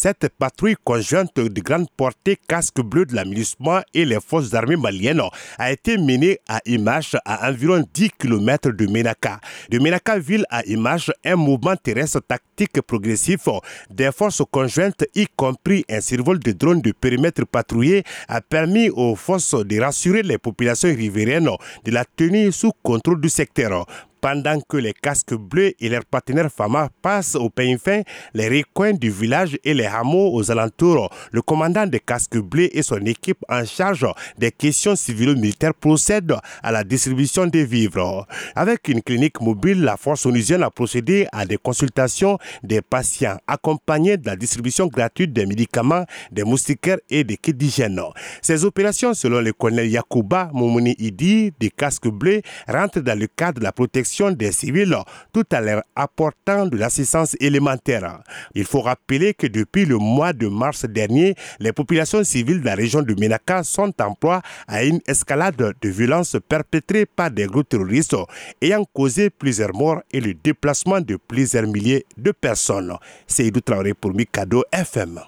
Cette patrouille conjointe de grande portée casque bleu de l'aménagement et les forces armées maliennes a été menée à Image à environ 10 km de Menaka. De Menaka ville à Image, un mouvement terrestre tactique progressif des forces conjointes, y compris un survol de drones de périmètre patrouillé, a permis aux forces de rassurer les populations riveraines de la tenue sous contrôle du secteur. Pendant que les casques bleus et leurs partenaires FAMA passent au pays fin, les recoins du village et les hameaux aux alentours, le commandant des casques bleus et son équipe en charge des questions civilo-militaires procèdent à la distribution des vivres. Avec une clinique mobile, la force onusienne a procédé à des consultations des patients, accompagnés de la distribution gratuite des médicaments, des moustiquaires et des kits d'hygiène. Ces opérations, selon le colonel Yakuba Momouni Idi des casques bleus, rentrent dans le cadre de la protection des civils tout à leur apportant de l'assistance élémentaire. Il faut rappeler que depuis le mois de mars dernier, les populations civiles de la région de Menaka sont en proie à une escalade de violences perpétrées par des groupes terroristes ayant causé plusieurs morts et le déplacement de plusieurs milliers de personnes. C'est Traoré pour Mikado FM.